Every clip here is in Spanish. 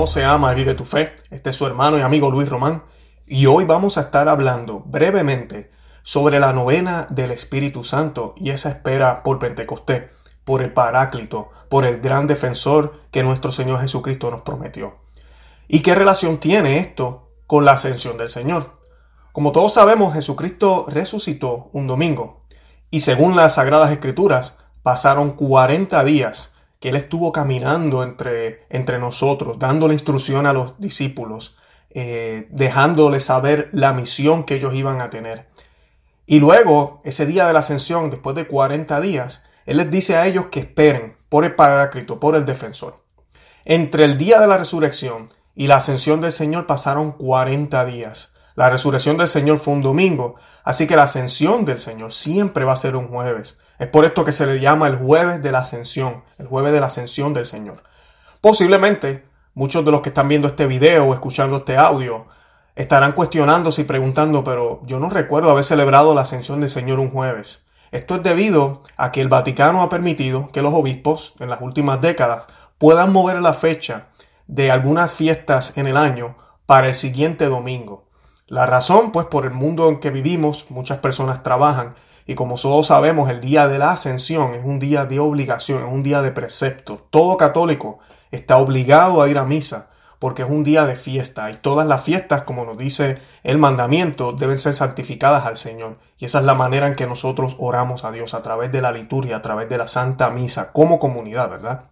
Conoce, ama y vive tu fe. Este es su hermano y amigo Luis Román. Y hoy vamos a estar hablando brevemente sobre la novena del Espíritu Santo y esa espera por Pentecostés, por el Paráclito, por el gran defensor que nuestro Señor Jesucristo nos prometió. ¿Y qué relación tiene esto con la ascensión del Señor? Como todos sabemos, Jesucristo resucitó un domingo y según las Sagradas Escrituras, pasaron 40 días que Él estuvo caminando entre, entre nosotros, dándole instrucción a los discípulos, eh, dejándoles saber la misión que ellos iban a tener. Y luego, ese día de la ascensión, después de 40 días, Él les dice a ellos que esperen por el Paráclito, por el defensor. Entre el día de la resurrección y la ascensión del Señor pasaron 40 días. La resurrección del Señor fue un domingo, así que la ascensión del Señor siempre va a ser un jueves. Es por esto que se le llama el jueves de la ascensión, el jueves de la ascensión del Señor. Posiblemente muchos de los que están viendo este video o escuchando este audio estarán cuestionándose y preguntando, pero yo no recuerdo haber celebrado la ascensión del Señor un jueves. Esto es debido a que el Vaticano ha permitido que los obispos en las últimas décadas puedan mover la fecha de algunas fiestas en el año para el siguiente domingo. La razón, pues por el mundo en que vivimos, muchas personas trabajan y como todos sabemos, el día de la ascensión es un día de obligación, es un día de precepto. Todo católico está obligado a ir a misa porque es un día de fiesta y todas las fiestas, como nos dice el mandamiento, deben ser santificadas al Señor. Y esa es la manera en que nosotros oramos a Dios, a través de la liturgia, a través de la Santa Misa, como comunidad, ¿verdad?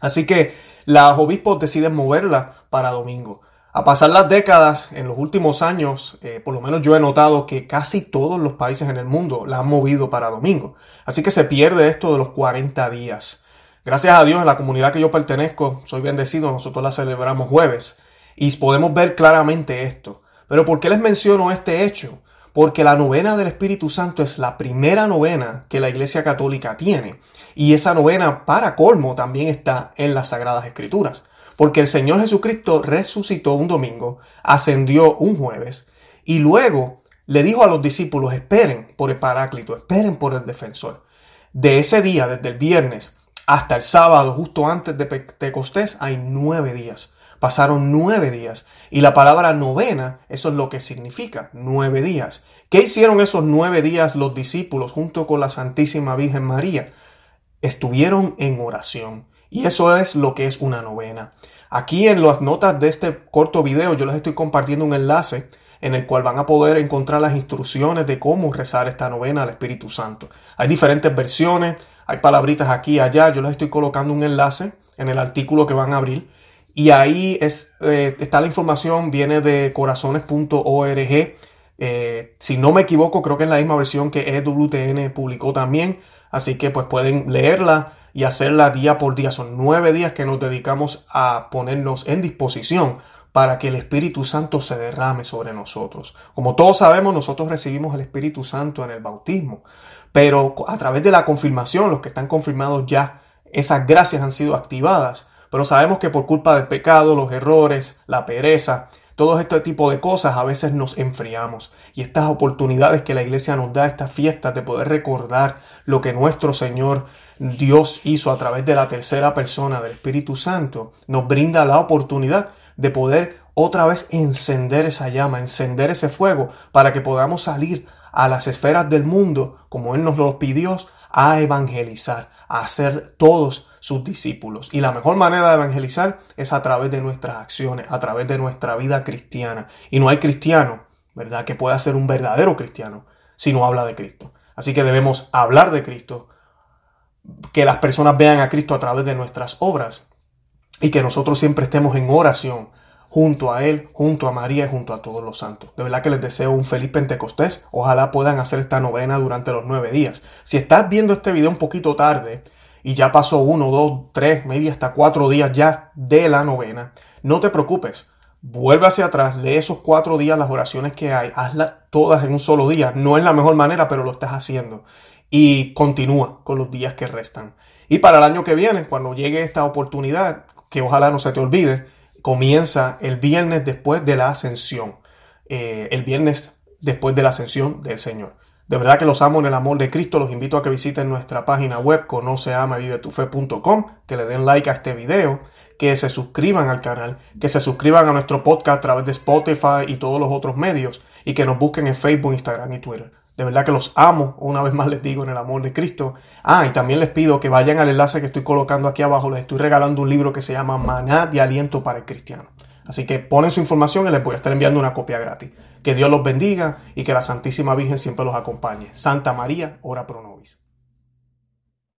Así que los obispos deciden moverla para domingo. A pasar las décadas, en los últimos años, eh, por lo menos yo he notado que casi todos los países en el mundo la han movido para domingo. Así que se pierde esto de los 40 días. Gracias a Dios, en la comunidad que yo pertenezco, soy bendecido, nosotros la celebramos jueves. Y podemos ver claramente esto. Pero ¿por qué les menciono este hecho? Porque la novena del Espíritu Santo es la primera novena que la Iglesia Católica tiene. Y esa novena, para colmo, también está en las Sagradas Escrituras. Porque el Señor Jesucristo resucitó un domingo, ascendió un jueves y luego le dijo a los discípulos, esperen por el Paráclito, esperen por el defensor. De ese día, desde el viernes hasta el sábado, justo antes de Pentecostés, hay nueve días. Pasaron nueve días. Y la palabra novena, eso es lo que significa, nueve días. ¿Qué hicieron esos nueve días los discípulos junto con la Santísima Virgen María? Estuvieron en oración. Y eso es lo que es una novena. Aquí en las notas de este corto video yo les estoy compartiendo un enlace en el cual van a poder encontrar las instrucciones de cómo rezar esta novena al Espíritu Santo. Hay diferentes versiones, hay palabritas aquí y allá, yo les estoy colocando un enlace en el artículo que van a abrir y ahí es, eh, está la información, viene de corazones.org. Eh, si no me equivoco, creo que es la misma versión que EWTN publicó también, así que pues pueden leerla y hacerla día por día. Son nueve días que nos dedicamos a ponernos en disposición para que el Espíritu Santo se derrame sobre nosotros. Como todos sabemos, nosotros recibimos el Espíritu Santo en el bautismo, pero a través de la confirmación, los que están confirmados ya, esas gracias han sido activadas. Pero sabemos que por culpa del pecado, los errores, la pereza, todo este tipo de cosas a veces nos enfriamos. Y estas oportunidades que la iglesia nos da, estas fiestas de poder recordar lo que nuestro Señor Dios hizo a través de la tercera persona del Espíritu Santo, nos brinda la oportunidad de poder otra vez encender esa llama, encender ese fuego, para que podamos salir a las esferas del mundo, como Él nos lo pidió, a evangelizar, a hacer todos sus discípulos. Y la mejor manera de evangelizar es a través de nuestras acciones, a través de nuestra vida cristiana. Y no hay cristiano, ¿verdad?, que pueda ser un verdadero cristiano si no habla de Cristo. Así que debemos hablar de Cristo, que las personas vean a Cristo a través de nuestras obras y que nosotros siempre estemos en oración junto a Él, junto a María y junto a todos los santos. De verdad que les deseo un feliz Pentecostés. Ojalá puedan hacer esta novena durante los nueve días. Si estás viendo este video un poquito tarde y ya pasó uno, dos, tres, maybe hasta cuatro días ya de la novena, no te preocupes. Vuelve hacia atrás, lee esos cuatro días las oraciones que hay, hazlas todas en un solo día. No es la mejor manera, pero lo estás haciendo y continúa con los días que restan. Y para el año que viene, cuando llegue esta oportunidad, que ojalá no se te olvide, comienza el viernes después de la ascensión. Eh, el viernes después de la ascensión del Señor. De verdad que los amo en el amor de Cristo. Los invito a que visiten nuestra página web conoceamavivetufe.com, que le den like a este video, que se suscriban al canal, que se suscriban a nuestro podcast a través de Spotify y todos los otros medios y que nos busquen en Facebook, Instagram y Twitter. De verdad que los amo, una vez más les digo en el amor de Cristo. Ah, y también les pido que vayan al enlace que estoy colocando aquí abajo. Les estoy regalando un libro que se llama Maná de Aliento para el Cristiano. Así que ponen su información y les voy a estar enviando una copia gratis. Que Dios los bendiga y que la Santísima Virgen siempre los acompañe. Santa María, ora pro nobis.